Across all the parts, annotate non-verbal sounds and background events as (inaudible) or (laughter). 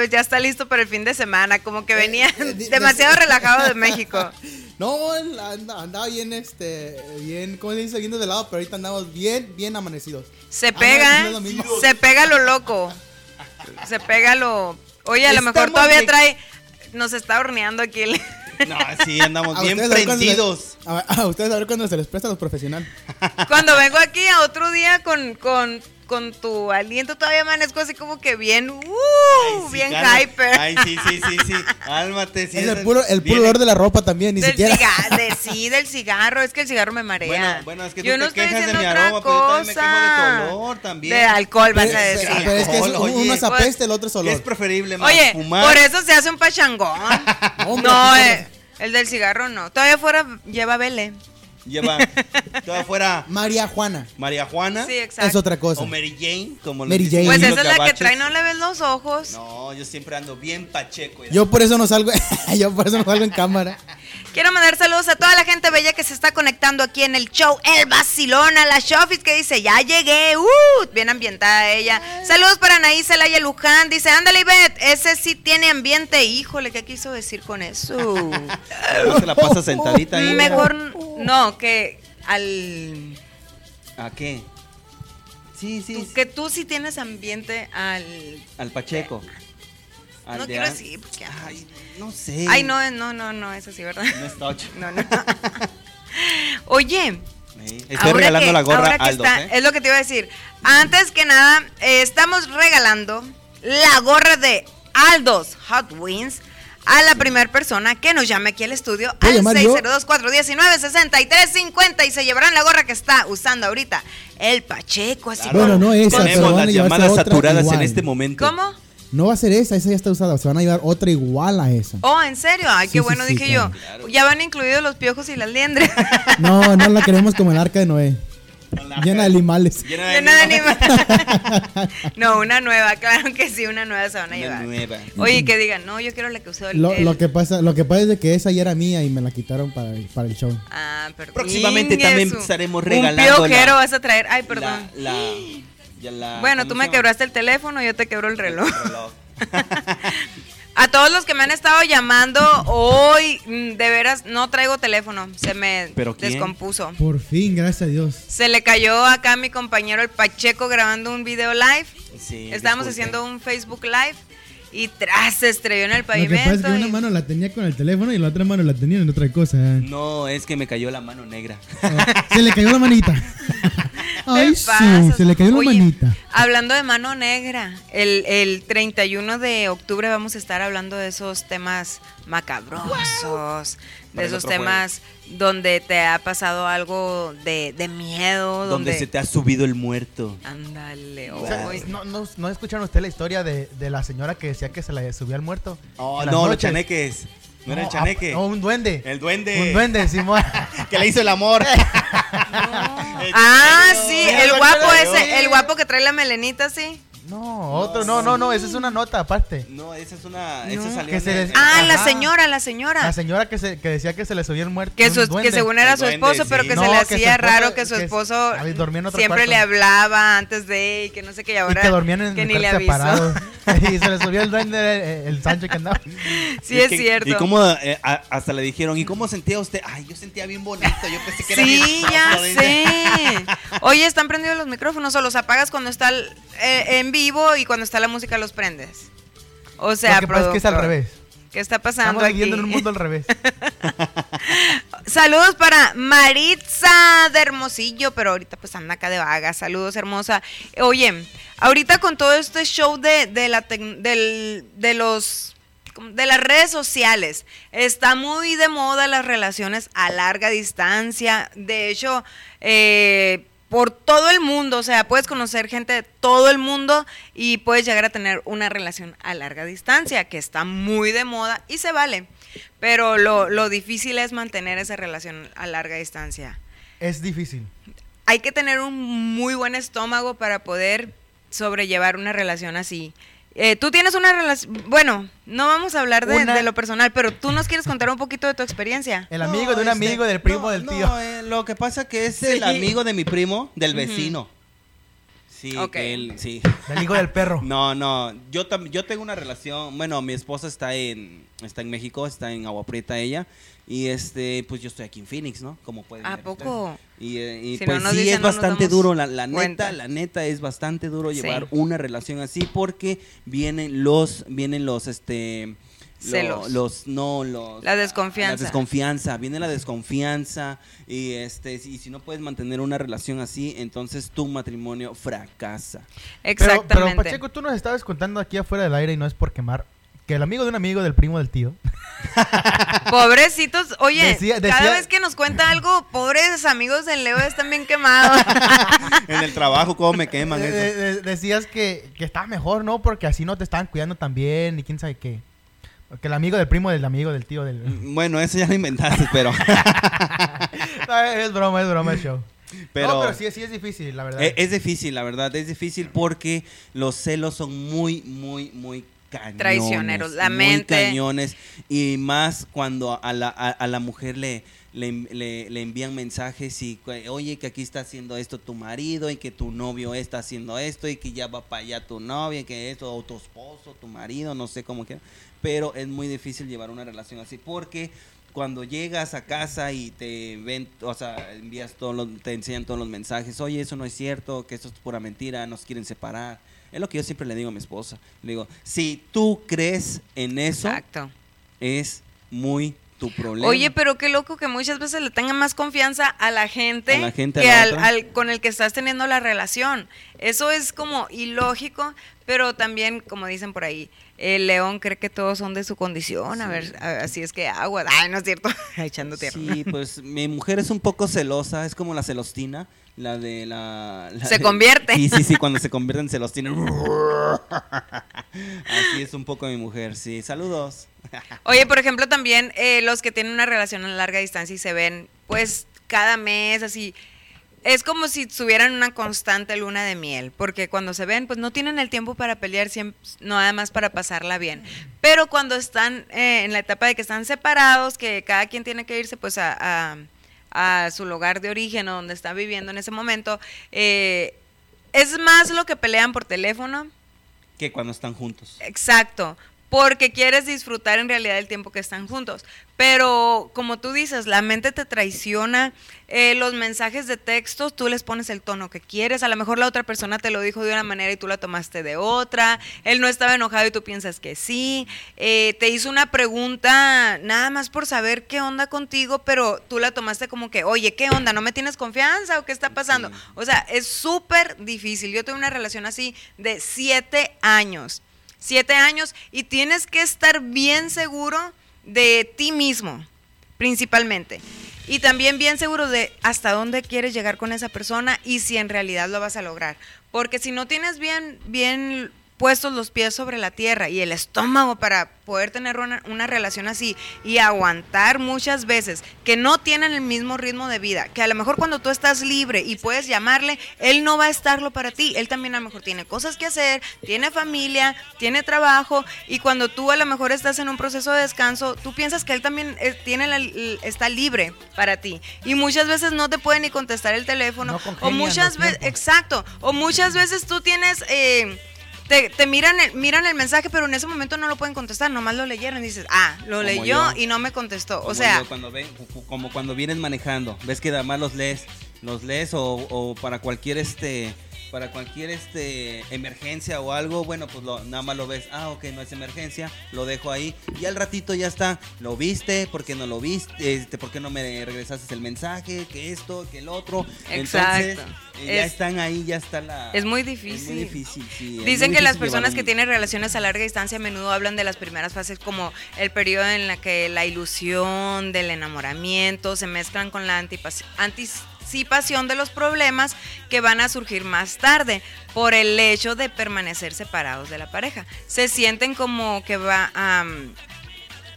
jueves, ya está listo para el fin de semana, como que venía Eh, eh, di- (laughs) demasiado relajado de (laughs) México. No, andaba bien, este, bien, ¿cómo se dice? Bien de lado, pero ahorita andamos bien, bien amanecidos. Se pega, no se pega lo loco. Se pega lo. Oye, a lo mejor todavía de- trae. Nos está horneando aquí el. (laughs) No, sí, andamos A bien a prendidos. les- A, a ustedes a ver cuando se les presta a los profesionales. Cuando vengo aquí a otro día con, con, con tu aliento, todavía amanezco así como que bien. Uh, Ay, sí, bien calma. hyper. Ay, sí, sí, sí, sí. Álmate, sí. es el puro, el puro olor de la ropa también, ni del siquiera. (laughs) de, sí, del cigarro. Es que el cigarro me marea. Bueno, bueno, es que tú yo te no estoy quejas de diciendo mi otra aroma, pero yo también me cosa. quejo de tu olor también. De alcohol, vas a decir. pero es que es- uno es apeste, el otro es ¿Qué olor. es preferible, más Oye, fumar? por eso se hace un pachangón. (laughs) No, eh, el del cigarro no. Todavía fuera lleva vele. Lleva toda fuera María Juana. María Juana Sí, exacto. Es otra cosa. o Mary Jane, como Mary Jane. Pues esa es la que trae, no le ves los ojos. No, yo siempre ando bien pacheco. Yo por eso no salgo, (laughs) yo por eso no salgo en cámara. Quiero mandar saludos a toda la gente bella que se está conectando aquí en el show El Vacilón, a la Shofis que dice, ya llegué, uh, bien ambientada ella. Saludos para Anaí Celaya Luján, dice, ándale Ivette, ese sí tiene ambiente, híjole, ¿qué quiso decir con eso? (laughs) No se la pasa sentadita ahí. Mejor, no, que al... ¿A qué? Sí, sí. tú- que tú sí tienes ambiente al... Al Pacheco. Al No quiero decir, porque... Ay, no sé. Ay, no, no, no, no, es así, ¿verdad? No es touch. (laughs) No, no. (laughs) Oye, Sí, Estoy ahora regalando que- la gorra ahora que Aldo. está- ¿eh? Es lo que te iba a decir. Antes que nada, eh, estamos regalando la gorra de Aldos Hot Wings a la primera persona que nos llame aquí al estudio ¿Puedo al llamar yo? 602-419-6350 y se llevarán la gorra que está usando ahorita el Pacheco. Así Claro. Bueno, no esa, pero Tenemos van las llamadas saturadas igual. en este momento. ¿Cómo? No va a ser esa, esa ya está usada. Se van a llevar otra igual a esa. Oh, ¿en serio? Ay, qué sí, bueno, sí, dije yo. Ya van incluidos los piojos y las liendres. (laughs) No, no la queremos como el arca de Noé. Llena de animales. Llena de Llena de animales. (laughs) no, una nueva, claro que sí, una nueva se van a Una llevar. nueva. Oye, que digan, no, yo quiero la que usó el. Lo, el- lo que pasa, lo que pasa es de que esa ya era mía y me la quitaron para, el- para el show. Ah, perdón. Próximamente también estaremos regalando Un piojero la- vas a traer. Ay, perdón. La, la- bueno, ¿cómo tú me llama? quebraste el teléfono, yo te quebro el reloj. Reloj. (laughs) A todos los que me han estado llamando hoy, mm, de veras, no traigo teléfono. Se me descompuso. Por fin, gracias a Dios. Se le cayó acá a mi compañero el Pacheco grabando un video live. Sí, Estábamos disculpe. haciendo un Facebook Live y tras se estrelló en el Lo que pasa es pavimento. que una mano la tenía con el teléfono y la otra mano la tenía en otra cosa. No, es que me cayó la mano negra. Ah, Se le cayó la manita. (laughs) Ay, ¿Qué sí, se le cayó la Oye, manita. Hablando de mano negra, el, el 31 de octubre vamos a estar hablando de esos temas macabrosos, de el esos temas donde te ha pasado algo de, de miedo, Donde donde... se te ha subido el muerto. Ándale, O sea. ¿no, no, ¿No escucharon ustedes la historia de, de la señora que decía que se le subía al muerto? Oh, no, los noches. chaneques. No, era el ah, chaneque. No, un duende. El duende. Un duende, Simón. (laughs) que le hizo el amor. (laughs) Ah, sí, el guapo ese, el guapo que trae la melenita, sí. No, otro, no, no, no, esa es una nota aparte. No, esa es una. No. Esa salió Que se en- des- Ah, la Ajá. señora, la señora. La señora que, se, que decía que se le subía el muerto. Que, un su- que según era El su duende, esposo, sí. pero que No, se le que su hacía esposo- raro que su que- esposo a ver, dormía en otro siempre cuarto. le hablaba antes de y que no sé qué y Y ahora que dormían en que el ni le avisó. separados. (laughs) (laughs) y se le subía el duende, el, el Sancho que andaba. Sí, Y es que- cierto. Y cómo eh, a- hasta le dijeron, ¿y cómo sentía usted? Ay, yo sentía bien bonito. Yo pensé que era mi Sí, esposo", ya dice. sé. Oye, están prendidos los micrófonos o los apagas cuando está el- eh, en vivo y cuando está la música los prendes. O sea, Lo que pasa es que es al revés. ¿Qué está pasando Estamos aquí? viviendo en un mundo al revés. (laughs) Saludos para Maritza de Hermosillo, pero ahorita pues anda acá de vaga. Saludos, hermosa. Oye, ahorita con todo este show de, de la del- de los de las redes sociales, está muy de moda las relaciones a larga distancia. De hecho, eh, por todo el mundo, o sea, puedes conocer gente de todo el mundo y puedes llegar a tener una relación a larga distancia, que está muy de moda y se vale. Pero lo, lo difícil es mantener esa relación a larga distancia. Es difícil. Hay que tener un muy buen estómago para poder sobrellevar una relación así. Eh, tú tienes una relación, bueno, no vamos a hablar de, Una- de lo personal, pero tú nos quieres contar un poquito de tu experiencia. El amigo de un este, amigo, del primo, no, del no, tío. eh, lo que pasa que es el amigo de mi primo, del vecino. Sí, que él, sí. Del hijo del perro. (laughs) No, no, yo tam- yo tengo una relación, bueno, mi esposa está en está en México, está en Agua Prieta ella y este pues yo estoy aquí en Phoenix, ¿no? Como pueden ¿A ver poco? ustedes. Y, eh, y Si no pues nos sí dicen, es no bastante duro la, la cuenta. neta, la neta es bastante duro Sí. llevar una relación así porque vienen los vienen los este lo- Celos. los no los La desconfianza. la desconfianza viene la desconfianza y este y si no puedes mantener una relación así entonces tu matrimonio fracasa Pero, Exactamente. pero Pacheco, tú nos estabas contando aquí afuera del aire y no es por quemar. Que el amigo de un amigo del primo del tío. (laughs) Pobrecitos, oye, Decía- cada vez que nos cuenta algo, pobres amigos del Leo están bien quemados. (laughs) en el trabajo cómo me queman eso decías que, que estaba mejor, ¿no? Porque así no te estaban cuidando tan bien y quién sabe qué. Porque el amigo del primo del amigo del tío del... Bueno, eso ya lo inventaste, pero. (laughs) No, es broma, es broma el show. pero no, pero sí, sí es difícil, la verdad. es, es difícil, la verdad. Es difícil porque los celos son muy, muy, muy cañones. Traicioneros, la muy mente. cañones. Y más cuando a la, a, a la mujer le. Le, le- le envían mensajes y oye que aquí está haciendo esto tu marido y que tu novio está haciendo esto y que ya va para allá tu novia y que esto o tu esposo tu marido no sé cómo que pero es muy difícil llevar una relación así porque cuando llegas a casa y te ven, o sea, envías todos los, te enseñan todos los mensajes, oye, eso no es cierto, que esto es pura mentira, nos quieren separar. Es lo que yo siempre le digo a mi esposa. Le digo, si tú crees en eso, Exacto. es muy tu problema. Oye, pero qué loco que muchas veces le tengan más confianza a la gente, A la gente, a que la al, con el que estás teniendo la relación. Eso es como ilógico, pero también, como dicen por ahí, el león cree que todos son de su condición. A ver, así es que agua. Ay, no es cierto. (laughs) Echando tierra. Sí, pues mi mujer es un poco celosa, es como la celostina, la de la... la Se de- convierte. Sí, sí, sí, cuando se convierte en celostina. Así es un poco mi mujer, sí. Saludos. Oye, por ejemplo, también eh, los que tienen una relación a larga distancia y se ven, pues, cada mes, así. Es como si tuvieran una constante luna de miel, porque cuando se ven, pues no tienen el tiempo para pelear, siempre, no nada más para pasarla bien. Pero cuando están eh, en la etapa de que están separados, que cada quien tiene que irse, pues, a, a- a su lugar de origen o donde está viviendo en ese momento, eh, es más lo que pelean por teléfono, Que cuando están juntos. Exacto, porque quieres disfrutar en realidad el tiempo que están juntos. Pero como tú dices, la mente te traiciona, eh, los mensajes de textos, tú les pones el tono que quieres, a lo mejor la otra persona te lo dijo de una manera y tú la tomaste de otra, él no estaba enojado y tú piensas que sí, eh, te hizo una pregunta nada más por saber qué onda contigo, pero tú la tomaste como que, oye, ¿qué onda? ¿No me tienes confianza o qué está pasando? O sea, es súper difícil. Yo tuve una relación así de siete años siete años y tienes que estar bien seguro de ti mismo, principalmente. Y también bien seguro de hasta dónde quieres llegar con esa persona y si en realidad lo vas a lograr. Porque si no tienes bien, bien puestos los pies sobre la tierra y el estómago para poder tener una, una relación así y aguantar muchas veces que no tienen el mismo ritmo de vida, que a lo mejor cuando tú estás libre y puedes llamarle, él no va a estarlo para ti, él también a lo mejor tiene cosas que hacer, tiene familia, tiene trabajo y cuando tú a lo mejor estás en un proceso de descanso, tú piensas que él también eh, tiene la- está libre para ti. Y muchas veces no te puede ni contestar el teléfono No o muchas veces, exacto, o muchas veces tú tienes... eh, te, te miran, el, miran el mensaje, pero en ese momento no lo pueden contestar, nomás lo leyeron y dices, ah, lo Como leyó yo. y no me contestó. O sea, yo cuando ven, como cuando vienes manejando, ves que además los lees, los lees o, o para cualquier este para cualquier este emergencia o algo, bueno, pues lo, nada más lo ves, ah, ok, no es emergencia, lo dejo ahí y al ratito ya está, lo viste, ¿por qué no lo viste? Este, ¿por qué no me regresaste el mensaje? Que esto, que el otro. Entonces, Exacto. eh, ya Es- están ahí, ya está la es muy Es difícil. muy difícil, sí, es Dicen que las personas que tienen relaciones a larga distancia a menudo hablan de las primeras fases como el periodo en la que la ilusión del enamoramiento se mezclan con la antipas- de los problemas que van a surgir más tarde por el hecho de permanecer separados de la pareja. Se sienten como que va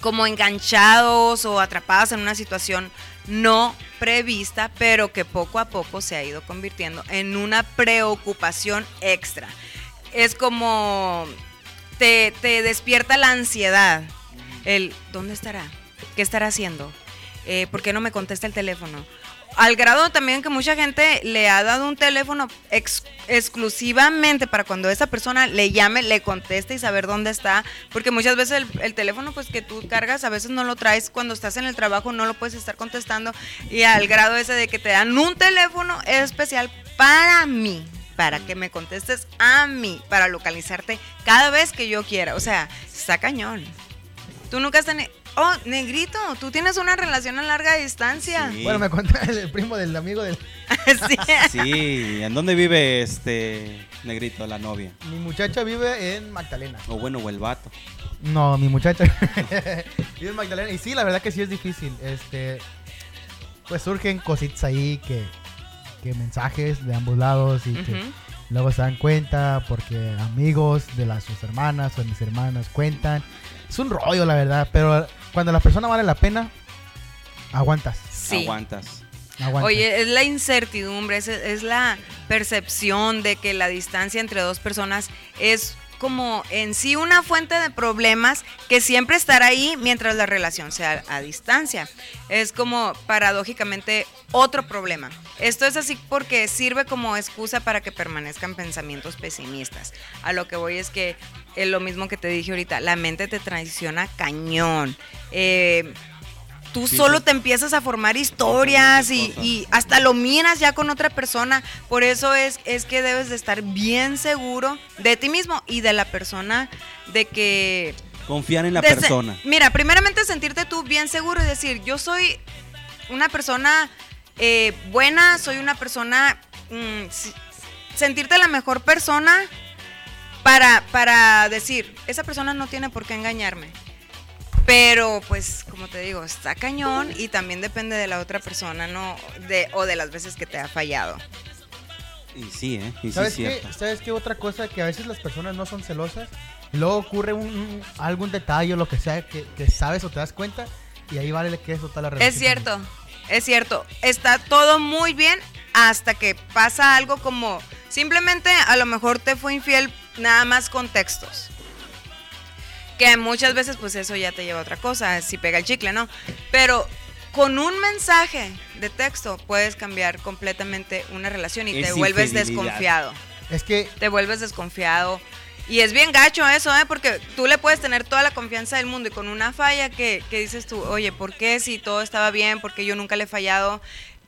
como enganchados o atrapados en una situación no prevista, pero que poco a poco se ha ido convirtiendo en una preocupación extra. Es como te, te despierta la ansiedad. El, ¿dónde estará? ¿Qué estará haciendo? Eh, ¿Por qué no me contesta el teléfono? Al grado también que mucha gente le ha dado un teléfono ex- exclusivamente para cuando esa persona le llame, le conteste y saber dónde está. Porque muchas veces el, el teléfono pues que tú cargas a veces no lo traes cuando estás en el trabajo, no lo puedes estar contestando. Y al grado ese de que te dan un teléfono especial para mí. Para que me contestes a mí, para localizarte cada vez que yo quiera. O sea, está cañón. Tú nunca has tenido... Oh, negrito, tú tienes una relación a larga distancia. Sí. Bueno, me contó el primo del amigo del... (laughs) Sí. Sí, ¿en dónde vive este negrito, la novia? Mi muchacha vive en Magdalena. O bueno, o el vato. No, mi muchacha (laughs) vive en Magdalena. Y sí, la verdad que sí es difícil. Este, pues surgen cositas ahí que, que mensajes de ambos lados y que luego se dan cuenta porque amigos de las sus hermanas o de mis hermanas cuentan. Es un rollo, la verdad, pero cuando la persona vale la pena, aguantas. Sí. Aguantas. aguantas. Oye, es la incertidumbre, es, es la percepción de que la distancia entre dos personas es como en sí una fuente de problemas que siempre estará ahí mientras la relación sea a distancia. Es como paradójicamente otro problema. Esto es así porque sirve como excusa para que permanezcan pensamientos pesimistas. A lo que voy es que es lo mismo que te dije ahorita, la mente te traiciona cañón. Eh, tú Sí, solo sí. te empiezas a formar historias y, y hasta lo miras ya con otra persona. Por eso es, es que debes de estar bien seguro de ti mismo y de la persona de que... Confiar en la persona. Mira, primeramente sentirte tú bien seguro y decir, yo soy una persona eh, buena, soy una persona... mm, sentirte la mejor persona para, para decir, esa persona no tiene por qué engañarme. Pero, pues, como te digo, está cañón y también depende de la otra persona, ¿no? De, o de las veces que te ha fallado. Y sí, ¿eh? Y sí, ¿Sabes es qué? cierto. ¿Sabes qué? Otra cosa que a veces las personas no son celosas y luego ocurre un, un- algún detalle o lo que sea que, que sabes o te das cuenta y ahí vale que es total la relación. Es cierto, es cierto. Está todo muy bien hasta que pasa algo como simplemente a lo mejor te fue infiel nada más con textos. Que muchas veces pues eso ya te lleva a otra cosa, si pega el chicle, ¿no? Pero con un mensaje de texto puedes cambiar completamente una relación y Es te vuelves desconfiado. Es que Te vuelves desconfiado. Y es bien gacho eso, ¿eh? Porque tú le puedes tener toda la confianza del mundo y con una falla que, que dices tú, oye, ¿por qué si todo estaba bien? ¿Por qué yo nunca le he fallado?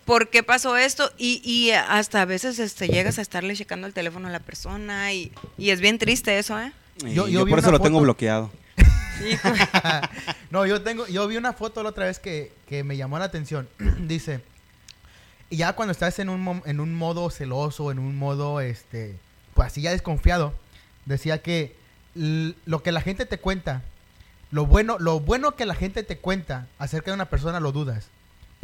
¿Por qué pasó esto? Y, y hasta a veces este, llegas a estarle checando el teléfono a la persona y, y es bien triste eso, ¿eh? Yo- yo por eso lo tengo bloqueado. (laughs) (laughs) no, yo tengo, yo vi una foto la otra vez que, que me llamó la atención. (clears throat) Dice, y ya cuando estás en un, en un modo celoso, en un modo, este, pues así ya desconfiado, decía que lo que la gente te cuenta, lo bueno, lo bueno que la gente te cuenta acerca de una persona lo dudas,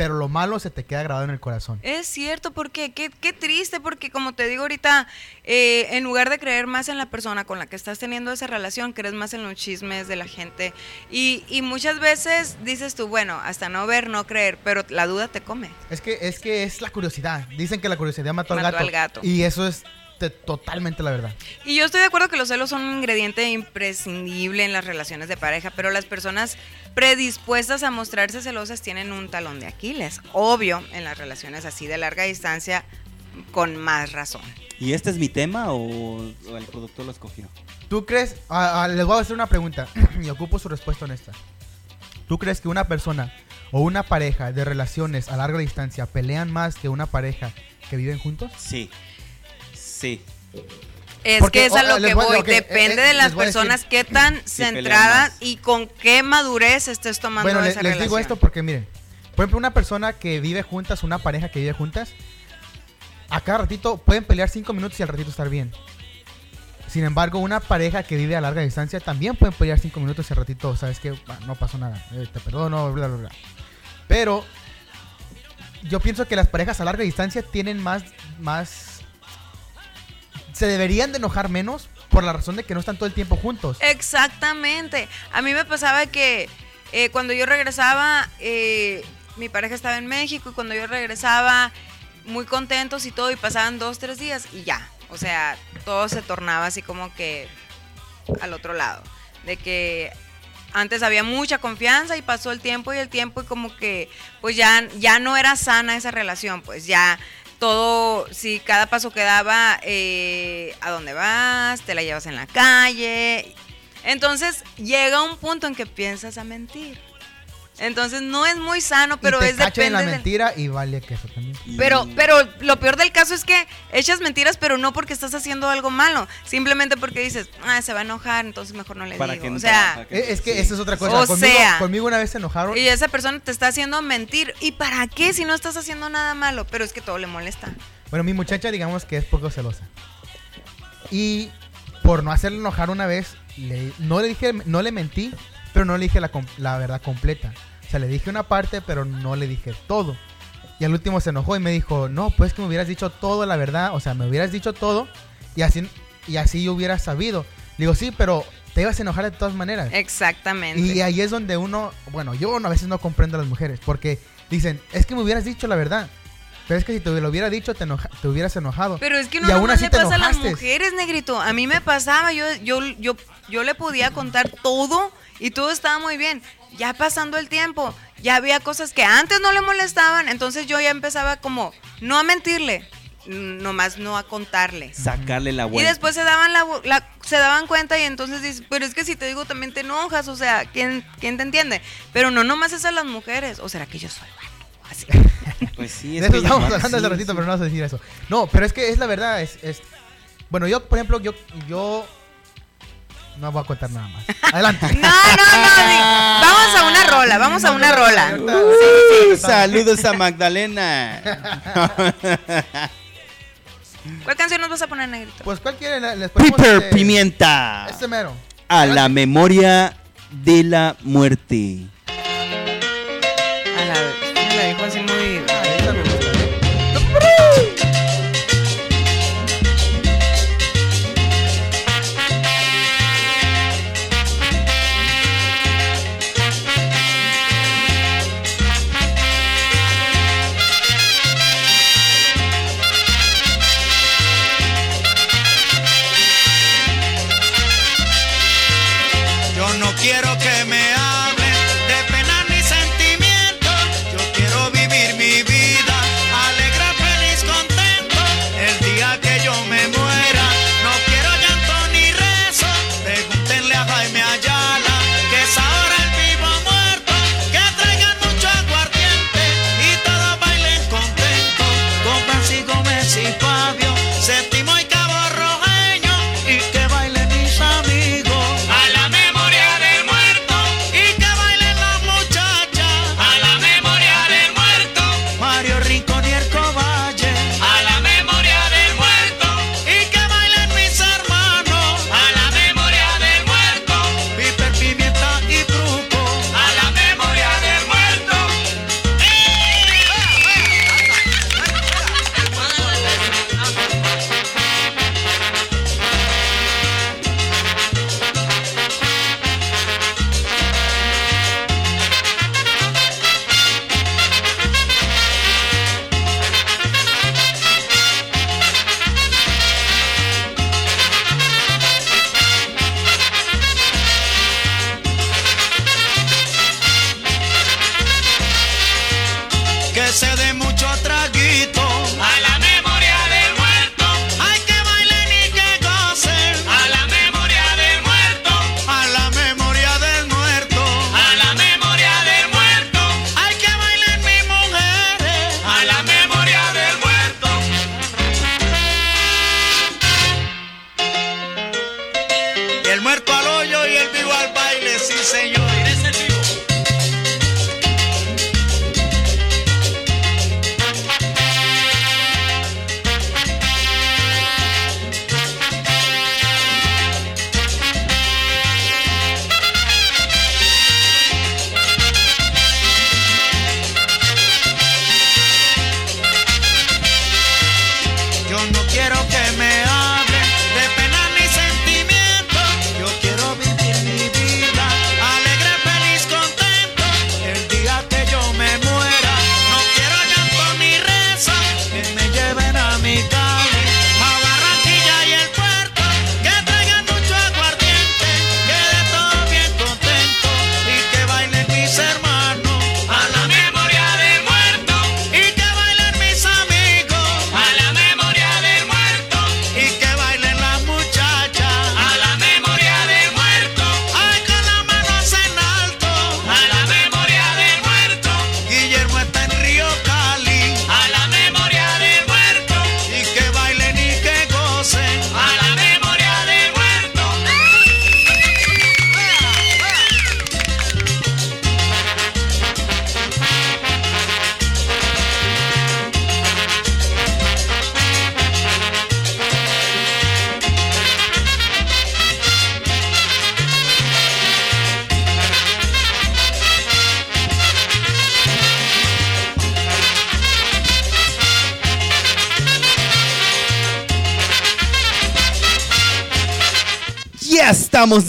pero lo malo se te queda grabado en el corazón. Es cierto, porque qué, qué triste, porque como te digo ahorita, eh, en lugar de creer más en la persona con la que estás teniendo esa relación, crees más en los chismes de la gente. Y, y muchas veces dices tú, bueno, hasta no ver, no creer, pero la duda te come. Es que, es que es la curiosidad. Dicen que la curiosidad mató, al, gato, al gato. Y eso es te- totalmente la verdad. Y yo estoy de acuerdo que los celos son un ingrediente imprescindible en las relaciones de pareja, pero las personas predispuestas a mostrarse celosas tienen un talón de Aquiles. Obvio, en las relaciones así de larga distancia, con más razón. ¿Y este es mi tema o, o el productor lo escogió? ¿Tú crees? ah, ah, les voy a hacer una pregunta (clears throat) y ocupo su respuesta honesta. ¿Tú crees que una persona o una pareja de relaciones a larga distancia pelean más que una pareja que viven juntos? Sí. Sí. Es Porque, que es a lo les que voy- Depende eh, eh, de las les decir- personas qué tan centradas y con qué madurez estés tomando Bueno, esa les relación. digo esto porque miren, por ejemplo, una persona que vive juntas, una pareja que vive juntas, a cada ratito pueden pelear cinco minutos y al ratito estar bien. Sin embargo, una pareja que vive a larga distancia también pueden pelear cinco minutos y al ratito, sabes que no pasó nada, eh, te perdono, bla, bla, bla. Pero yo pienso que las parejas a larga distancia tienen más, más, se deberían de enojar menos por la razón de que no están todo el tiempo juntos. Exactamente. A mí me pasaba que eh, cuando yo regresaba, eh, mi pareja estaba en México y cuando yo regresaba, muy contentos y todo, y pasaban dos, tres días y ya. O sea, todo se tornaba así como que al otro lado. De que antes había mucha confianza y pasó el tiempo y el tiempo y como que pues ya, ya no era sana esa relación, pues ya todo, si cada paso que daba, eh, a dónde vas, te la llevas en la calle. Entonces llega un punto en que piensas a mentir. Entonces no es muy sano, pero y te es cachan en la depende del- mentira y vale queso también. pero, pero lo peor del caso es que echas mentiras, pero no porque estás haciendo algo malo, simplemente porque dices, ah, se va a enojar, entonces mejor no le Para digo. que o sea, para Es que sí. esa es otra cosa. O conmigo, sea- conmigo una vez se enojaron. y esa persona te está haciendo mentir. ¿Y para qué si no estás haciendo nada malo? Pero es que todo le molesta. Bueno, mi muchacha, digamos que es poco celosa. Y por no hacerle enojar una vez, le- no le dije, no le mentí, pero no le dije la verdad completa. O sea, le dije una parte, pero no le dije todo. Y al último se enojó y me dijo, no, pues que me hubieras dicho todo la verdad. O sea, me hubieras dicho todo y así, y así yo hubiera sabido. Le digo, sí, pero te ibas a enojar de todas maneras. Exactamente. Y ahí es donde uno, bueno, yo a veces no comprendo a las mujeres, porque dicen, es que me hubieras dicho la verdad. Pero es que si te lo hubiera dicho, te, enoja- te hubieras enojado. Pero es que Y no aún nomás así le te pasa a las enojaste. mujeres, negrito. A mí me pasaba, yo, yo, yo, yo le podía contar todo y todo estaba muy bien. Ya pasando el tiempo, ya había cosas que antes no le molestaban, entonces yo ya empezaba como, no a mentirle, nomás no a contarle. Sacarle la Y vuelta. después se daban la, se daban cuenta y entonces dices, pero es que si te digo también te enojas, o sea, ¿quién, quién te entiende? Pero no nomás es a las mujeres, o será que yo soy vato, así. (laughs) Pues sí, de es eso que estamos hablando hace sí, ratito, sí. pero no vas a decir eso. No, pero es que es la verdad. Es, es- Bueno, yo, por ejemplo, yo, yo no voy a contar nada más. (laughs) Adelante. No, no, no, vamos a una rola, vamos a una rola. Uh, saludos a Magdalena. (laughs) ¿Cuál canción nos vas a poner, negrito? Pues, ¿cuál quieren? Les Piper este- Pimienta. Este mero. A la memoria de la muerte. A la la dijo así muy.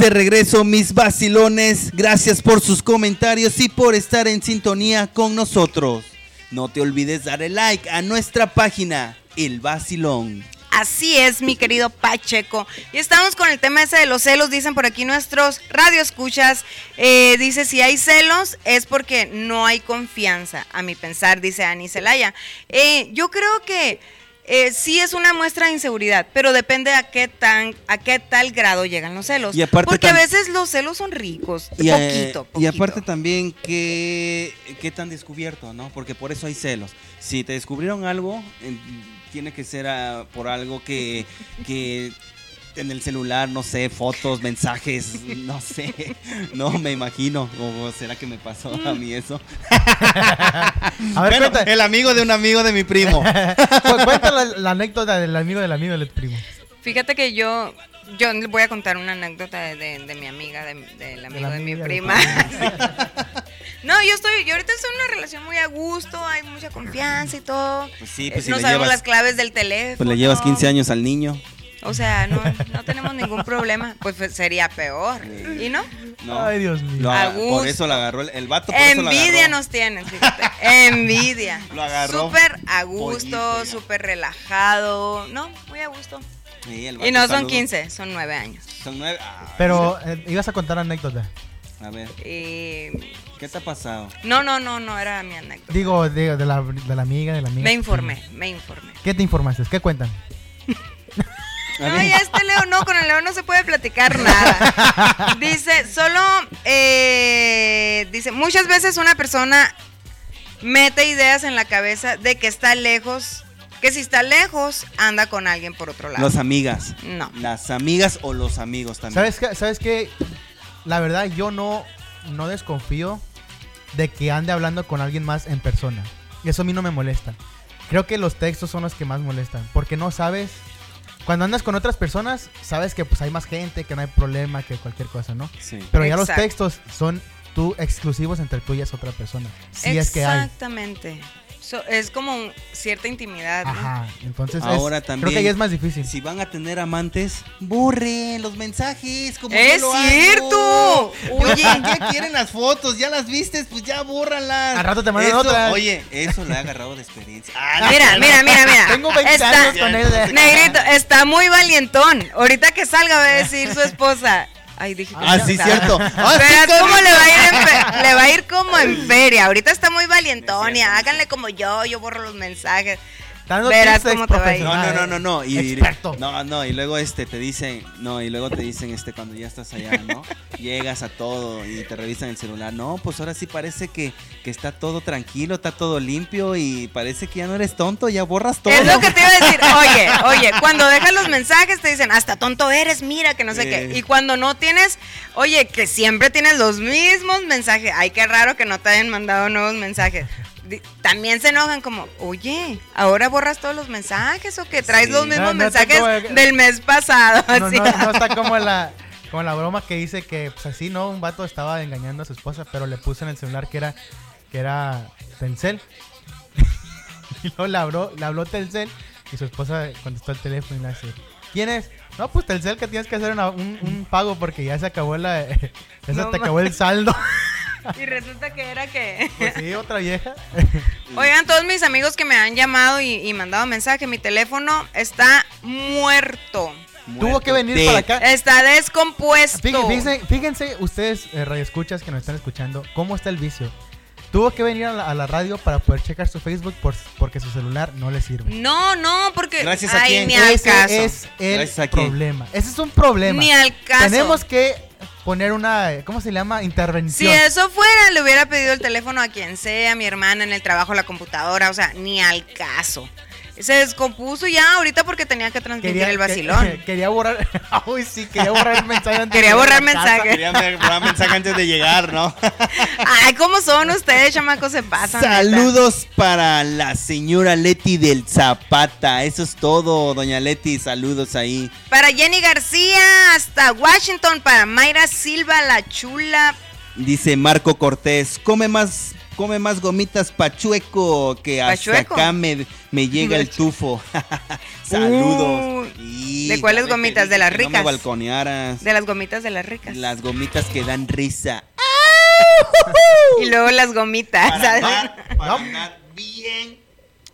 De regreso, mis vacilones. Gracias por sus comentarios y por estar en sintonía con nosotros. No te olvides darle like a nuestra página, El Vacilón. Así es, mi querido Pacheco. Y estamos con el tema ese de los celos, dicen por aquí nuestros radioescuchas. Eh, dice, si hay celos es porque no hay confianza, a mi pensar, dice Ani Celaya. Eh, yo creo que eh, sí es una muestra de inseguridad, pero depende a qué tan, a qué tal grado llegan los celos. Y aparte porque a veces los celos son ricos, Y, eh, poquito, y aparte poquito. también que qué tan descubierto, ¿no? Porque por eso hay celos. Si te descubrieron algo, eh, tiene que ser ah, por algo que, que en el celular, no sé, fotos, mensajes, (laughs) no sé, no me imagino. O será que me pasó a mí eso. (laughs) A ver, Bueno, el amigo de un amigo de mi primo. (laughs) cu- cuenta la, la anécdota del amigo del amigo del primo. Fíjate que yo, yo les voy a contar una anécdota de, de- de mi amiga, de- del amigo de, mi prima. no, yo estoy, yo ahorita estoy en una relación muy a gusto, hay mucha confianza y todo. Pues sí, Eh, pues si no sabemos llevas- las claves del teléfono. Pues le llevas 15 años al niño. O sea, no, no tenemos ningún problema. Pues sería peor. ¿Y no? No. Ay, Dios mío. Por eso lo agarró el, el vato. Por eso lo Envidia agarró. nos tienen, fíjate. Envidia. (laughs) Lo agarró Súper a gusto, súper relajado. No, muy a gusto. Sí, el Y no son saludó. 15, son 9 años. Son nueve. Ay, Pero eh, ibas a contar anécdota. A ver, Y... ¿qué te ha pasado? No, no, no, no era mi anécdota. Digo, digo, de la, de la amiga, de la amiga. Me informé, me informé. ¿Qué te informaste? ¿Qué cuentan? No, ya este Leo no, con el Leo no se puede platicar nada. (laughs) Dice, solo, eh, dice, muchas veces una persona mete ideas en la cabeza de que está lejos, que si está lejos, anda con alguien por otro lado. Las amigas. No. Las amigas o los amigos también. ¿Sabes qué? ¿Sabes qué? La verdad, yo no, no desconfío de que ande hablando con alguien más en persona. Y eso a mí no me molesta. Creo que los textos son los que más molestan. Porque no sabes. Cuando andas con otras personas, sabes que pues hay más gente, que no hay problema, que cualquier cosa, ¿no? Sí. Pero ya los textos son tú exclusivos entre tú y esa otra persona. Si es que hay. Exactamente. So- es como cierta intimidad, ¿no? Ajá. Entonces es- Ahora creo también, que ya es más difícil. Si van a tener amantes, borren los mensajes. Como ¡Es yo lo hago. cierto! Oye, ¿qué quieren las fotos? Ya las vistes, pues ya bórralas. Al rato te mandan otras. Oye, eso lo he agarrado de experiencia. Ah, Mira, mira, mira, mira. Tengo 20 Está- años con él. Negrito, está muy valientón. Ahorita que salga va a decir su esposa. Ay, dije que Ah, no sí, cierto. (laughs) Ah, sí, Verás cómo le va a ir en fe- le va a ir como en (laughs) feria. Ahorita está muy valientón y háganle como yo, yo borro los mensajes. Dando Verás cómo te va a ir. No, no, no, no, no. Y, Experto. No, no, y luego este te dicen, no, y luego te dicen este cuando ya estás allá, ¿no? (laughs) Llegas a todo y te revisan el celular. No, pues ahora sí parece que, que está todo tranquilo, está todo limpio y parece que ya no eres tonto, ya borras todo. Es lo que te iba a decir. (laughs) Oye, oye, cuando dejas los mensajes te dicen, hasta tonto eres, mira, que no sé qué. Y cuando no tienes, oye, que siempre tienes los mismos mensajes. Ay, qué raro que no te hayan mandado nuevos mensajes. También se enojan como, oye, ahora borras todos los mensajes o que traes Sí. los mismos No, no te mensajes como- del mes pasado. No, así. no, está como la, como la broma que dice que, pues así, ¿no? Un vato estaba engañando a su esposa, pero le puso en el celular que era, que era Telcel. (laughs) y luego le habló, le habló Telcel y su esposa contestó el teléfono y le dice, ¿quién es? No, pues Telcel que tienes que hacer una- un, un pago porque ya se acabó la... (laughs) ya se te acabó el saldo. (laughs) Y resulta que era que... (laughs) pues sí, otra vieja. (laughs) Oigan, todos mis amigos que me han llamado y, y mandado mensaje, mi teléfono está muerto. Tuvo que venir de- para acá. Está descompuesto. Fí- Fíjense, fíjense ustedes, eh, radioescuchas que nos están escuchando, cómo está el vicio. Tuvo que venir a la, a la radio para poder checar su Facebook por- porque su celular no le sirve. No, no, porque. Gracias a Ay, quién. ni al Ese caso. es el Gracias a quién. problema. Ese es un problema. Ni al caso. Tenemos que poner una, ¿cómo se llama? Si Intervención. eso fuera, le hubiera pedido el teléfono a quien sea, a mi hermana en el trabajo, la computadora, o sea, ni al caso. Se descompuso ya ahorita porque tenía que transmitir el que- vacilón. (laughs) quería borrar. (laughs) Uy, sí, quería borrar el mensaje antes Quería de borrar mensaje. Quería borrar mensaje antes de llegar, ¿no? (laughs) Ay, ¿cómo son ustedes, chamacos? Se pasan. neta. Saludos para la señora Leti del Zapata. Eso es todo, doña Leti. Saludos ahí. Para Jenny García, hasta Washington. Para Mayra Silva, la chula. Dice Marco Cortés, come más come más gomitas pachueco que hasta Pachueco. acá me, me llega el tufo. (laughs) Saludos. Y ¿De cuáles gomitas? ¿De las que No me ricas? balconearas. De las gomitas de las ricas. Las gomitas que dan risa. (laughs) Y luego las gomitas. Para bien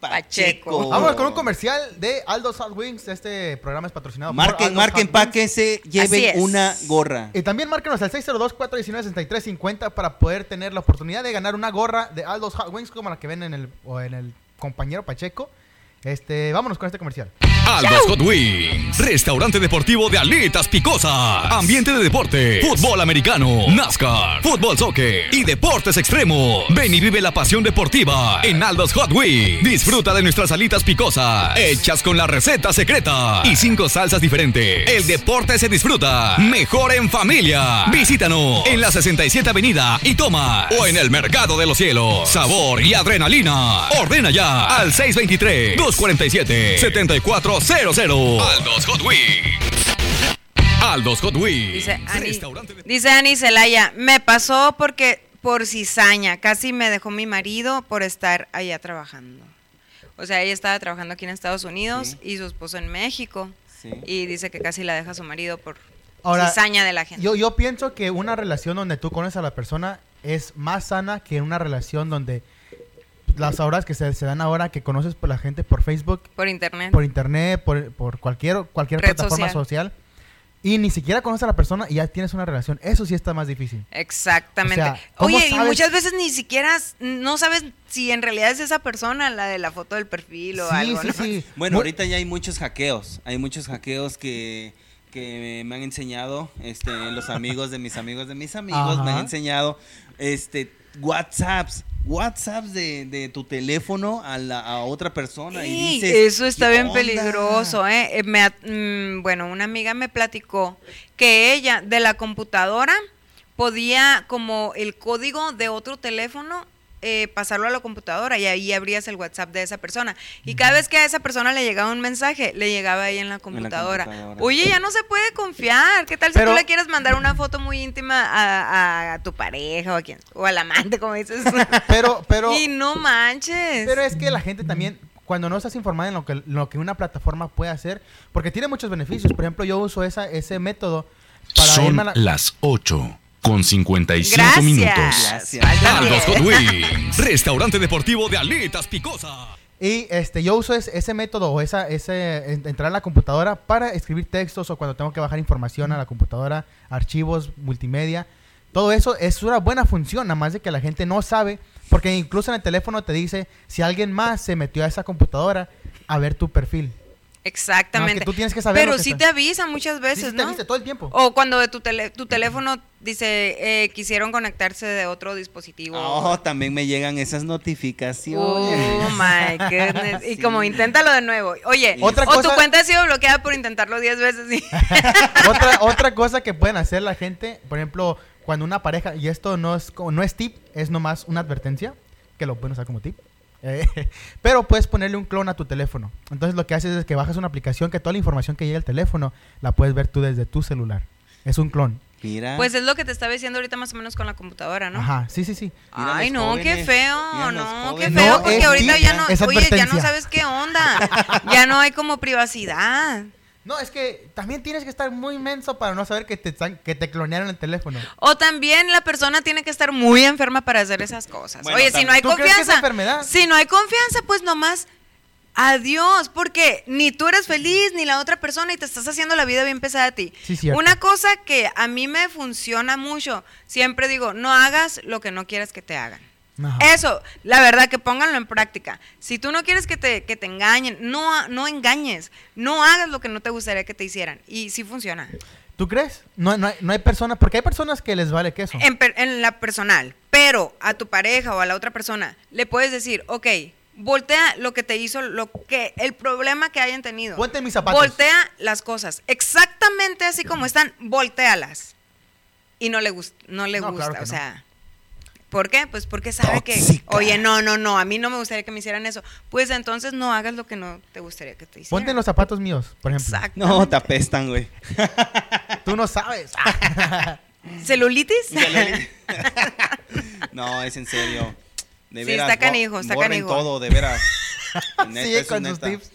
Pacheco. pacheco. Vámonos con un comercial de Aldo Hot Wings. Este programa es patrocinado por Marquen, Aldo's marquen, Hot Wings. páquense, lleven una gorra. Y también márquenos al 602-419-6350 para poder tener la oportunidad de ganar una gorra de Aldo's Hot Wings como la que ven en el, o en el compañero Pacheco. Este, vámonos con este comercial. Aldos Hot Wings, restaurante deportivo de alitas picosas, ambiente de deporte, fútbol americano, NASCAR, fútbol soccer y deportes extremos. Ven y vive la pasión deportiva en Aldos Hot Wings. Disfruta de nuestras alitas picosas, hechas con la receta secreta y cinco salsas diferentes. El deporte se disfruta mejor en familia. Visítanos en la 67 Avenida y toma o en el Mercado de los Cielos. Sabor y adrenalina. Ordena ya al 623 247 7400. Aldos Hot Wings. Aldos Hot Wings. Dice Ani, dice Ani Celaya, me pasó porque por cizaña, casi me dejó mi marido por estar allá trabajando. O sea, ella estaba trabajando aquí en Estados Unidos Sí. y su esposo en México. Sí. Y dice que casi la deja su marido por Ahora, cizaña de la gente. Yo, yo pienso que una relación donde tú conoces a la persona es más sana que una relación donde las horas que se, se dan ahora que conoces por la gente por Facebook, por internet. por internet, por, por cualquier, cualquier Red plataforma social. y ni siquiera conoces a la persona y ya tienes una relación. Eso sí está más difícil. Exactamente. O sea, ¿cómo Oye, y muchas veces ni siquiera no sabes si en realidad es esa persona la de la foto del perfil o sí, algo. sí, ¿no? sí. (laughs) Bueno, ahorita ya hay muchos hackeos. Hay muchos hackeos que, que me han enseñado, este, los amigos de mis amigos de mis amigos me han enseñado, este, WhatsApps, WhatsApps de, de tu teléfono a, la, a otra persona y Ey, dices, eso está "¿Qué bien onda?". peligroso, ¿eh? Eh, me mm, bueno, una amiga me platicó que ella de la computadora podía como el código de otro teléfono eh, pasarlo a la computadora y ahí abrías el WhatsApp de esa persona. Y cada vez que a esa persona le llegaba un mensaje, le llegaba ahí en la computadora. computadora. Oye, ya no se puede confiar. ¿Qué tal si Pero- tú le quieres mandar una foto muy íntima a, a- a tu pareja o a quien, o al amante, como dices? (laughs) Pero, pero, y no manches. pero es que la gente también, cuando no estás informada en lo que, lo que una plataforma puede hacer, porque tiene muchos beneficios. Por ejemplo, yo uso esa, ese método para Son irme a la- las 8 con 55 Gracias. minutos. Gracias. Faltan Aldos Hot 10. Wings, (laughs) restaurante deportivo de alitas picosas. Y este, yo uso ese, ese método o esa, ese, en- entrar a la computadora para escribir textos o cuando tengo que bajar información a la computadora, archivos, multimedia. Todo eso es una buena función, nada más de que la gente no sabe, porque incluso en el teléfono te dice si alguien más se metió a esa computadora a ver tu perfil. Exactamente. No, que tú tienes que saber Pero que sí está- te avisa muchas veces, sí te ¿no? dice todo el tiempo. O cuando de tu, tele- tu teléfono dice eh, quisieron conectarse de otro dispositivo. Oh, también me llegan esas notificaciones. Oh my goodness. Y (laughs) Sí. como inténtalo de nuevo. Oye, Otra o tu cuenta ha sido bloqueada por intentarlo 10 veces. y- (laughs) otra, (laughs) otra cosa que pueden hacer la gente, por ejemplo, cuando una pareja, y esto no es, como- no es tip, es nomás una advertencia, que lo pueden usar como tip. Eh, (laughs) pero puedes ponerle un clon a tu teléfono. Entonces lo que haces es que bajas una aplicación que toda la información que llega al teléfono la puedes ver tú desde tu celular. Es un clon. Mira. Pues es lo que te estaba diciendo ahorita más o menos con la computadora, ¿no? Ajá, sí, sí, sí. Mira Ay, no, qué feo, no, qué feo, No, porque ahorita ya no, oye, ya no sabes qué onda, ya no hay como privacidad. (laughs) No, es que también tienes que estar muy inmenso para no saber que te, que te clonearon el teléfono. O también la persona tiene que estar muy enferma para hacer esas cosas. Bueno, Oye, si no hay ¿tú crees que es confianza, enfermedad? si no hay confianza, pues nomás adiós, porque ni tú eres feliz ni la otra persona y te estás haciendo la vida bien pesada a ti. Sí, cierto. Una cosa que a mí me funciona mucho, siempre digo, no hagas lo que no quieres que te hagan. Ajá. Eso, la verdad, que pónganlo en práctica. Si tú no quieres que te, que te engañen, no, no engañes, no hagas lo que no te gustaría que te hicieran. Y sí funciona. ¿Tú crees? No, no, hay, no hay personas, porque hay personas que les vale queso. En, per- en la personal, pero a tu pareja o a la otra persona le puedes decir, ok, voltea lo que te hizo, lo que el problema que hayan tenido. Ponte mis zapatos. Voltea las cosas exactamente así como están, voltealas. Y no le gusta, no le No, gusta, claro o sea, ¿por qué? Pues porque sabe que, oye, no, no, no, a mí no me gustaría que me hicieran eso. Pues entonces no hagas lo que no te gustaría que te hicieran. Ponte en los zapatos míos, por ejemplo. Exacto. No, te apestan, güey. (laughs) Tú no sabes. (laughs) (laughs) ¿Celulitis? no, es en serio. De Sí, veras, está bo- canijo, está borren canijo. todo, de veras. Neta, eso con neta. tips.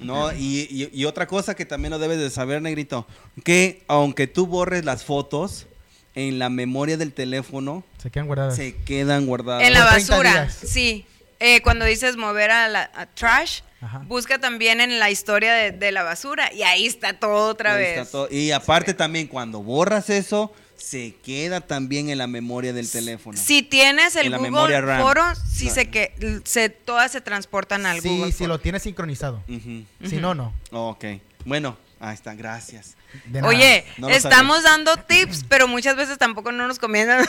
No, y, y- y otra cosa que también lo debes de saber, negrito, que aunque tú borres las fotos, en la memoria del teléfono Se quedan guardadas. se quedan guardadas. En la Por 30 basura, sí. Eh, cuando dices mover a la a trash, Ajá. busca también en la historia de, de la basura y ahí está todo otra Ahí vez. está todo. Y aparte también cuando borras eso, se queda también en la memoria del teléfono. Si tienes el En la Google. Foros, sí No. se que se todas se transportan al Sí, Google si lo tienes sincronizado. Si no, no. Ok. Bueno, ahí está, gracias. De nada. Oye, No estamos dando tips, pero muchas veces tampoco no nos conviene. (laughs)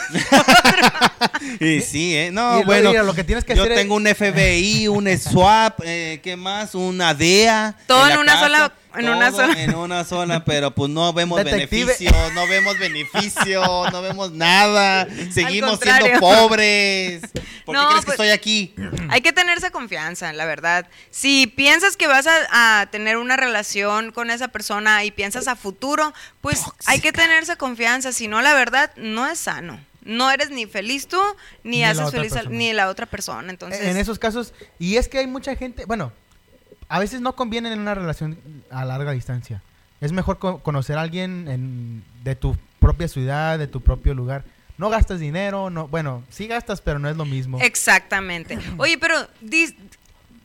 Y sí, ¿eh? No, Y bueno. lo que tienes que yo hacer es- tengo un FBI, un (laughs) SWAP, eh, ¿qué más? Una DEA. Todo en una sola- en una sola. En una sola, pero pues no vemos Detective. beneficios, no vemos beneficios, no vemos nada. (laughs) Seguimos siendo pobres. (laughs) ¿Por qué No, crees que pues- estoy aquí? Hay que tenerse confianza, la verdad. Si piensas que vas a, a tener una relación con esa persona y piensas a futuro, pues hay que tenerse confianza. Si no, la verdad, no es sano. No eres ni feliz tú, ni, haces feliz a- ni la otra persona. Entonces, en esos casos, y es que hay mucha gente, bueno, a veces no conviene en una relación a larga distancia. Es mejor co- conocer a alguien en- de tu propia ciudad, de tu propio lugar. No gastas dinero, no, bueno, sí gastas, pero no es lo mismo. Exactamente. (clears throat) Oye, pero dis-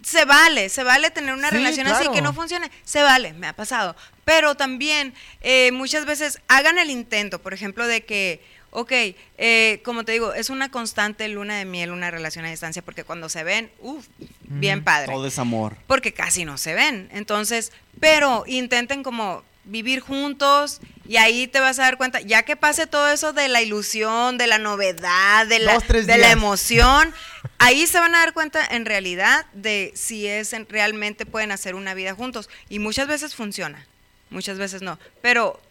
se vale, se vale tener una Sí, relación así que no funcione. Se vale, me ha pasado. Pero también eh, muchas veces hagan el intento, por ejemplo, de que, ok, eh, como te digo, es una constante luna de miel una relación a distancia porque cuando se ven, uff, bien padre Todo es amor. porque casi no se ven. Entonces, pero intenten como vivir juntos y ahí te vas a dar cuenta, ya que pase todo eso de la ilusión, de la novedad, de la, Dos, de la emoción, ahí se van a dar cuenta en realidad de si es en- realmente pueden hacer una vida juntos. Y muchas veces funciona, muchas veces no. Pero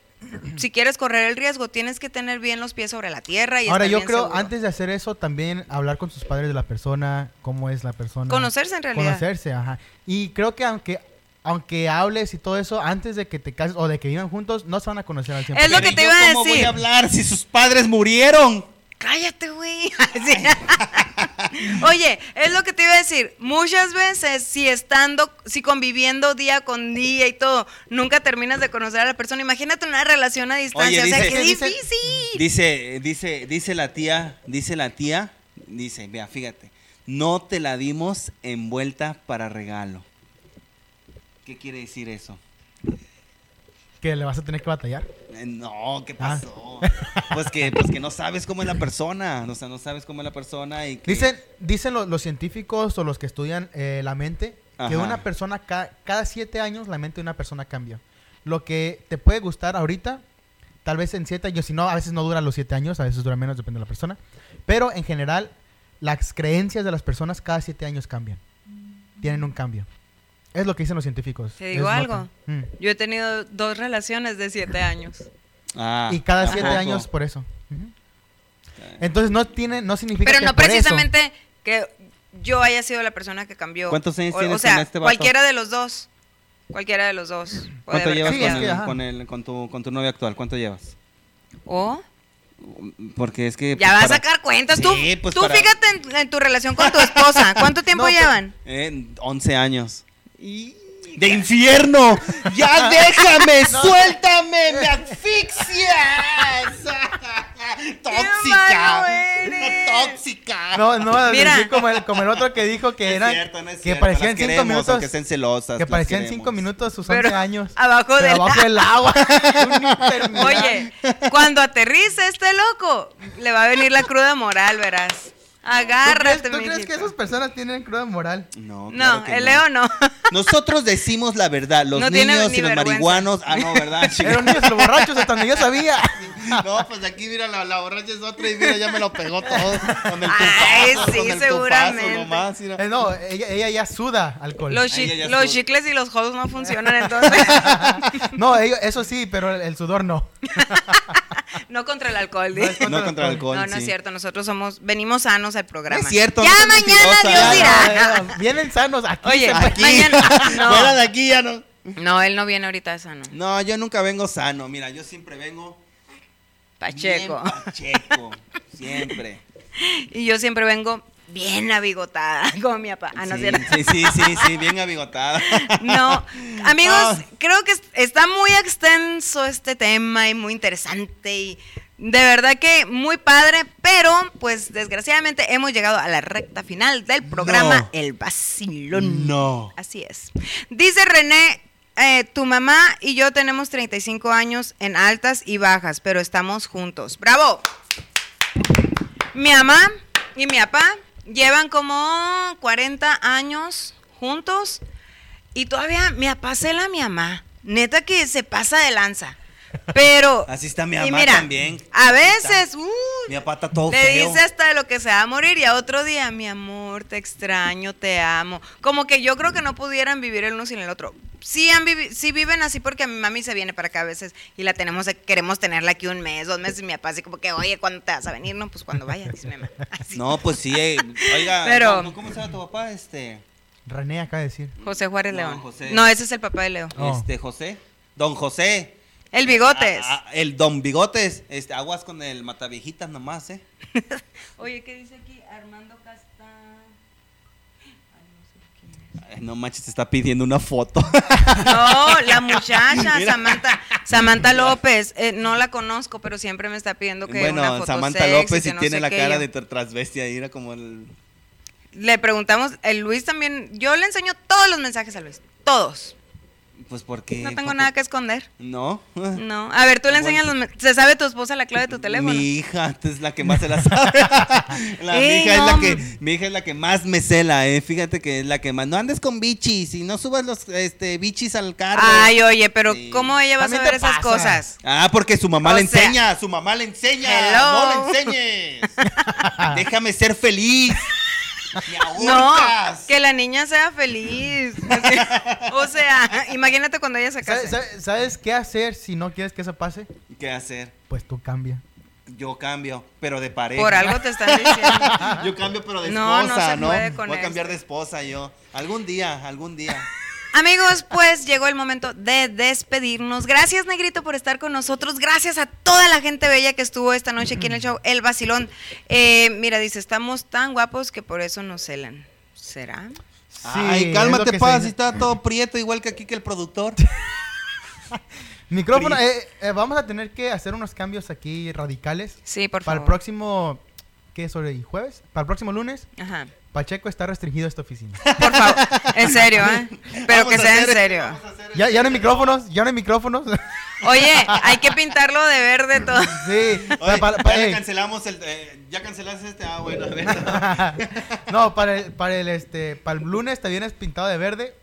si quieres correr el riesgo, tienes que tener bien los pies sobre la tierra y Ahora yo bien creo, seguro. antes de hacer eso, también hablar con sus padres de la persona, cómo es la persona. Conocerse en realidad. Conocerse, ajá. Y creo que aunque aunque hables y todo eso, antes de que te cases o de que vivan juntos, no se van a conocer al 100%. Es lo que te ¿y yo iba a ¿Cómo voy decir. a hablar si sus padres murieron? Cállate, güey. (laughs) (laughs) (laughs) Oye, es lo que te iba a decir. Muchas veces, si estando, si conviviendo día con día y todo, nunca terminas de conocer a la persona. Imagínate una relación a distancia. Oye, o sea, dice- qué dice- difícil. Dice, dice, dice la tía, dice la tía, dice, vea, fíjate, no te la dimos envuelta para regalo. ¿Qué quiere decir eso? Que le vas a tener que batallar. Eh, No, ¿qué Ah. pasó? Pues que, pues que no sabes cómo es la persona, o sea, no sabes cómo es la persona y que... Dicen, dicen lo- los científicos o los que estudian eh, la mente que una persona, ca- cada siete años, la mente de una persona cambia. Lo que te puede gustar ahorita, tal vez en siete años, si no, a veces no dura los siete años, a veces dura menos, depende de la persona. Pero en general, las creencias de las personas cada siete años cambian. Tienen un cambio. Es lo que dicen los científicos. ¿Te digo Es algo? Mm. Yo he tenido dos relaciones de siete años. Ah, Y cada ¿a siete poco? años por eso. Entonces no tiene, no significa Pero que no por eso- precisamente que yo haya sido la persona que cambió. ¿Cuántos años o, tienes o sea, con este vato? cualquiera de los dos. Cualquiera de los dos. ¿Cuánto llevas con, el, con, el- con tu, con tu novia actual? ¿Cuánto llevas? O Porque es que... ya pues, vas a sacar cuentas. Sí, tú pues, tú para- fíjate en, en tu relación con tu esposa. ¿Cuánto (laughs) tiempo No, llevan? Eh, 11 años. ¡De infierno! (laughs) ¡Ya déjame! ¡Suéltame! ¡Me asfixias! (laughs) ¡Tóxica! malo eres! ¡Tóxica! No, no Mira. como el, como el otro que dijo que No cierto, no es que parecían las cinco queremos, minutos aunque estén celosas, que parecían queremos. cinco minutos sus Pero 11 años abajo pero del abajo del agua. (laughs) Oye, cuando aterrice este loco, le va a venir la cruda moral, verás. ¿Tú crees, Agárrate, tú crees que esas personas tienen cruda moral? No, No, claro que el no. Leo no. (laughs) Nosotros decimos la verdad, los No niños ni y los vergüenza. marihuanos. Ah, no, ¿verdad? chica? Eran niños los borrachos hasta donde yo sabía. (laughs) No, pues aquí mira la, la borracha es otra y mira, ya me lo pegó todo con el tufazo. Ay, sí, con el seguramente. nomás. Eh, no, ella, ella ya suda alcohol. Los, chi- los chicles y los jodos no funcionan entonces. (laughs) No, ellos- eso sí, pero el, el sudor no. No contra el alcohol. No es di. No contra el alcohol, No, no sí. es cierto. Nosotros somos, venimos sanos al programa. No es cierto, Ya no mañana. Dios dirá. Ya, ya, Vienen sanos aquí. Oye, se Aquí, mañana- (laughs) no. fuera de aquí ya no. No, él no viene ahorita sano. No, yo nunca vengo sano, mira, yo siempre vengo Pacheco. bien pacheco, siempre. (laughs) Y yo siempre vengo bien abigotada, (laughs) como mi papá. Ah, no, sí, sí, sí, sí, sí, bien abigotada. (laughs) No, amigos, Ah. creo que es- está muy extenso este tema y muy interesante y de verdad que muy padre, pero pues desgraciadamente hemos llegado a la recta final del programa No. El Vacilón. No. Así es. Dice René, eh, tu mamá y yo tenemos 35 años en altas y bajas, pero estamos juntos. ¡Bravo! Mi mamá y mi papá llevan como 40 años juntos y todavía mi papá cela a mi mamá. Neta que se pasa de lanza. Pero. Así está mi mamá mira, también. A veces, uy, Mi papá está todo le feo. dice hasta de lo que se va a morir y a otro día, mi amor, te extraño, te amo. Como que yo creo que no pudieran vivir el uno sin el otro. Sí, han vivi- sí viven así porque mi mami se viene para acá a veces y la tenemos, queremos tenerla aquí un mes, dos meses y mi papá así como que, oye, ¿cuándo te vas a venir? No, pues cuando vaya, dice mi mamá. (laughs) Así. No, pues sí, eh, oiga, Pero- ¿cómo, cómo se llama tu papá? Este, René acaba de decir. José Juárez No, León. José. No, ese es el papá de Leo. Oh. este, José, Don José. El bigotes. Ah, ah, el Don Bigotes, este, aguas con el mataviejitas nomás, ¿eh? (laughs) Oye, ¿qué dice aquí? Armando Casta. Ay, no manches, te está pidiendo una foto. (laughs) No, la (laughs) muchacha, Mira. Samantha, Samantha López, eh, no la conozco, pero siempre me está pidiendo que una bueno, foto Samantha sexy, López y no tiene la cara Yo- de tra- transvestia era como el... Le preguntamos, el Luis también, yo le enseño todos los mensajes a Luis, todos. Pues porque... No tengo nada que esconder. No. No. A ver, tú le Bueno. enseñas los ¿Se sabe tu esposa la clave de tu teléfono? Mi hija (laughs) es la que más se la sabe. (laughs) La- mi, hija es la que, mi hija es la que más me cela, eh. Fíjate que es la que más. No andes con bichis y no subas los este, bichis al carro. Ay, oye, pero Sí. ¿cómo ella va a saber esas cosas? Ah, porque su mamá O le sea- enseña, su mamá le enseña. Hello. No le enseñes. (laughs) Déjame ser feliz. No, que la niña sea feliz. (laughs) O sea, imagínate cuando ella se ¿Sabes, case. sabes- sabes qué hacer si no quieres que eso pase? ¿Qué hacer? Pues tú cambia. Yo cambio, pero de pareja. Por algo te están diciendo. (laughs) Yo cambio, pero de No, no esposa, se ¿no? puede con Voy a cambiar este. de esposa yo. Algún día, algún día. Amigos, pues llegó el momento de despedirnos. Gracias, Negrito, por estar con nosotros. Gracias a toda la gente bella que estuvo esta noche aquí en el show El Vacilón. Eh, mira, dice, estamos tan guapos que por eso nos celan. ¿Será? Ay, es lo cálmate, paz, se- si está todo prieto, igual que aquí que el productor. (laughs) Micrófono, eh, eh, vamos a tener que hacer unos cambios aquí radicales. Sí, por Para el favor. próximo, ¿qué es hoy? ¿Jueves? Para el próximo lunes, Ajá. Pacheco está restringido a esta oficina. (laughs) Por favor. En serio, ¿eh? (laughs) Pero Vamos que sea en serio. ¿Ya, ya no hay micrófonos? ¿Ya no hay micrófonos? (laughs) Oye, hay que pintarlo de verde todo. sí. Oye, para- ya para- le eh, cancelamos el. eh, ya cancelaste este. Ah, bueno, a ver. no, para el, para el, este, para el lunes te vienes pintado de verde.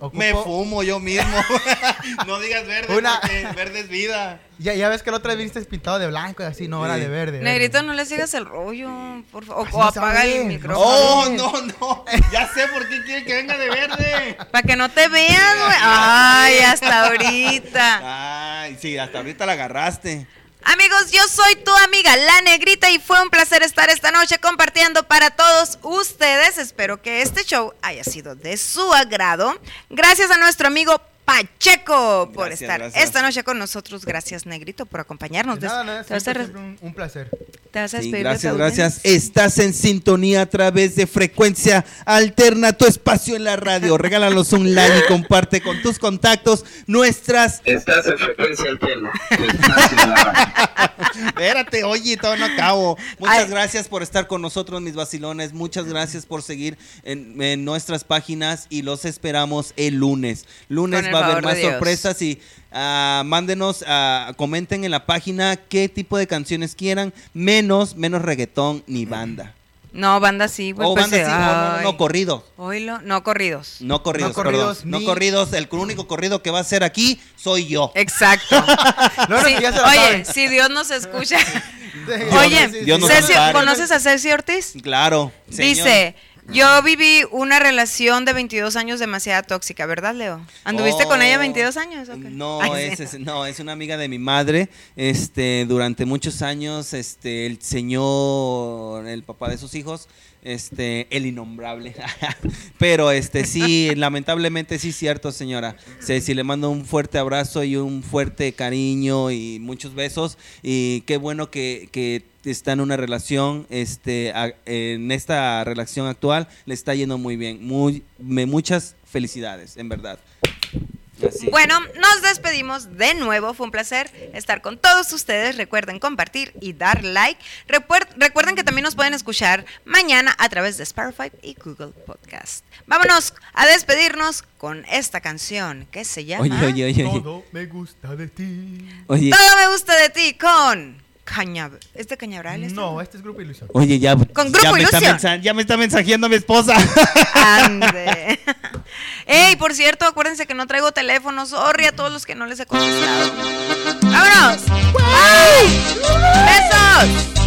Ocupo- Me fumo yo mismo. (laughs) no digas verde, Una- porque verde es vida. Ya, ya ves que la otra vez viniste pintado de blanco y así, no, era Sí. de verde. verde. Negrito, no le sigas el rollo, por favor. O, apaga el micrófono. Oh, no, no. (laughs) Ya sé por qué quiere que venga de verde. Para que no te vean, güey. Ay, hasta ahorita. Ay, sí, hasta ahorita la agarraste. Amigos, yo soy tu amiga La Negrita y fue un placer estar esta noche compartiendo para todos ustedes. Espero que este show haya sido de su agrado. Gracias a nuestro amigo Pacheco por estar gracias. esta noche con nosotros. Gracias, Negrito, por acompañarnos. De nada, nada, ¿Te, vas a siempre, re- siempre un, un placer. Te vas a Sí, gracias, gracias. Estás en sintonía a través de frecuencia alterna, tu espacio en la radio. Regálanos un like y comparte con tus contactos nuestras. Estás en frecuencia alterna. Estás en la radio. Espérate, oye, todo no acabo. Muchas Ay. gracias por estar con nosotros, mis vacilones. Muchas gracias por seguir en, en nuestras páginas y los esperamos el lunes. Lunes el va a haber más sorpresas y ah, mándenos, ah, comenten en la página qué tipo de canciones quieran, menos, menos reggaetón ni banda. No, banda sí, güey. o pues, banda sí, eh, o no, no, no, corrido. No corridos. No corridos, No corridos. No corridos. El único corrido que va a ser aquí soy yo. Exacto. (laughs) No, no, Sí, que ya se lo oye, si Dios nos escucha. (laughs) Dios Oye, nos- Dios nos Ceci, ampare. ¿conoces a Ceci Ortiz? Claro. señor. Dice, yo viví una relación de 22 años demasiado tóxica, ¿verdad, Leo? ¿Anduviste con ella Oh, 22 años? No, Ay, es, es- no, es una amiga de mi madre. Este, durante muchos años, este, el señor, el papá de sus hijos, este, el innombrable. (laughs) Pero este sí, lamentablemente sí cierto, señora. Ceci, le mando un fuerte abrazo y un fuerte cariño y muchos besos. Y qué bueno que, que está en una relación, este, en esta relación actual le está yendo muy bien. Muy, me, muchas felicidades, en verdad. Así. Bueno, nos despedimos de nuevo. Fue un placer estar con todos ustedes. Recuerden compartir y dar like. Recuer- recuerden que también nos pueden escuchar mañana a través de Spotify y Google Podcast. Vámonos a despedirnos con esta canción que se llama Oye, oye, oye, oye. Todo me gusta de ti. Oye, Todo me gusta de ti con Cañab ¿Este Cañabral? este? No, este es Grupo Ilusión. oye, ya, Con Grupo ya, me está Ilusión. mensa- ya me está mensajeando mi esposa. Ande. (laughs) Ey, por cierto, acuérdense que no traigo teléfono. Sorry a todos los que no les he contestado. ¡Vámonos! ¡Bye! ¡Besos!